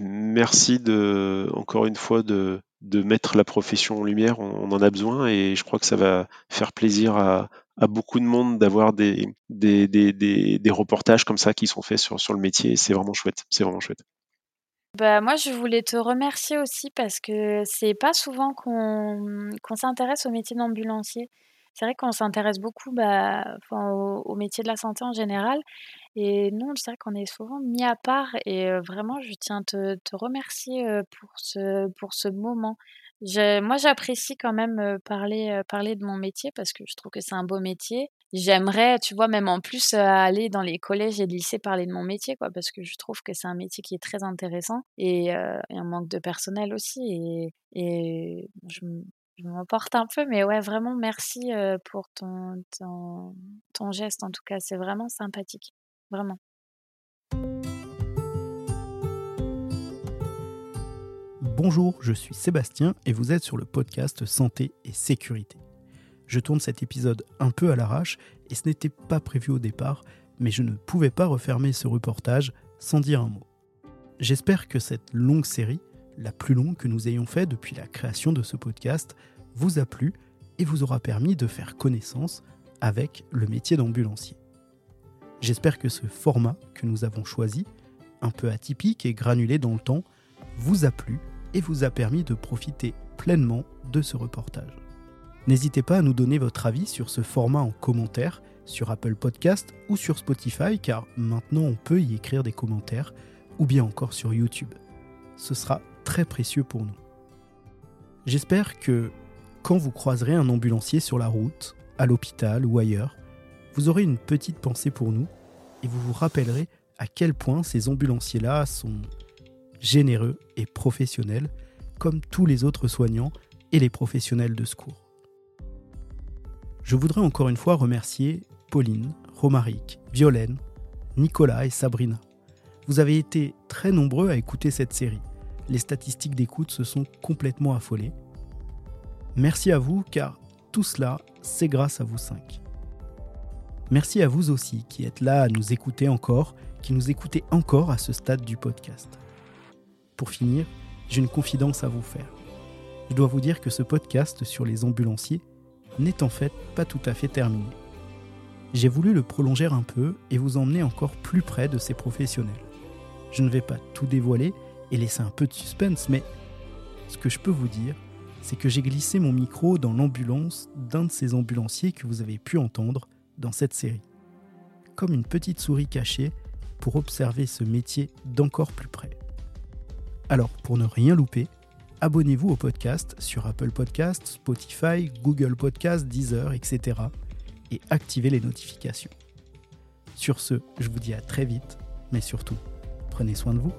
merci encore une fois, de, mettre la profession en lumière. On, en a besoin et je crois que ça va faire plaisir à, beaucoup de monde d'avoir des reportages comme ça qui sont faits sur, le métier. C'est vraiment chouette. C'est vraiment chouette. Bah, moi, je voulais te remercier aussi parce que c'est pas souvent qu'on s'intéresse au métier d'ambulancier. C'est vrai qu'on s'intéresse beaucoup bah, au, métier de la santé en général. Et nous, c'est vrai qu'on est souvent mis à part. Et vraiment, je tiens te, te remercier pour ce, pour ce moment. moi, j'apprécie quand même parler, parler de mon métier parce que je trouve que c'est un beau métier. J'aimerais, tu vois, même en plus aller dans les collèges et lycées parler de mon métier, quoi, parce que je trouve que c'est un métier qui est très intéressant et, euh, et un manque de personnel aussi. Et, et je, m'emporte un peu, mais ouais, vraiment merci pour ton, ton, ton geste, en tout cas, c'est vraiment sympathique, vraiment. Bonjour, je suis Sébastien et vous êtes sur le podcast Santé et Sécurité. Je tourne cet épisode un peu à l'arrache et ce n'était pas prévu au départ, mais je ne pouvais pas refermer ce reportage sans dire un mot. J'espère que cette longue série la plus longue que nous ayons fait depuis la création de ce podcast, vous a plu et vous aura permis de faire connaissance avec le métier d'ambulancier. J'espère que ce format que nous avons choisi, un peu atypique et granulé dans le temps, vous a plu et vous a permis de profiter pleinement de ce reportage. N'hésitez pas à nous donner votre avis sur ce format en commentaire sur Apple Podcast ou sur Spotify car maintenant on peut y écrire des commentaires ou bien encore sur YouTube. Ce sera très précieux pour nous. J'espère que quand vous croiserez un ambulancier sur la route, à l'hôpital ou ailleurs, vous aurez une petite pensée pour nous et vous vous rappellerez à quel point ces ambulanciers-là sont généreux et professionnels, comme tous les autres soignants et les professionnels de secours. Je voudrais encore une fois remercier Pauline, Romaric, Violaine, Nicolas et Sabrina. Vous avez été très nombreux à écouter cette série les statistiques d'écoute se sont complètement affolées. Merci à vous car tout cela, c'est grâce à vous cinq. Merci à vous aussi qui êtes là à nous écouter encore, qui nous écoutez encore à ce stade du podcast. Pour finir, j'ai une confidence à vous faire. Je dois vous dire que ce podcast sur les ambulanciers n'est en fait pas tout à fait terminé. J'ai voulu le prolonger un peu et vous emmener encore plus près de ces professionnels. Je ne vais pas tout dévoiler, et laisser un peu de suspense, mais ce que je peux vous dire, c'est que j'ai glissé mon micro dans l'ambulance d'un de ces ambulanciers que vous avez pu entendre dans cette série. Comme une petite souris cachée pour observer ce métier d'encore plus près. Alors, pour ne rien louper, abonnez-vous au podcast sur Apple Podcasts, Spotify, Google Podcasts, Deezer, etc. et activez les notifications. Sur ce, je vous dis à très vite, mais surtout, prenez soin de vous.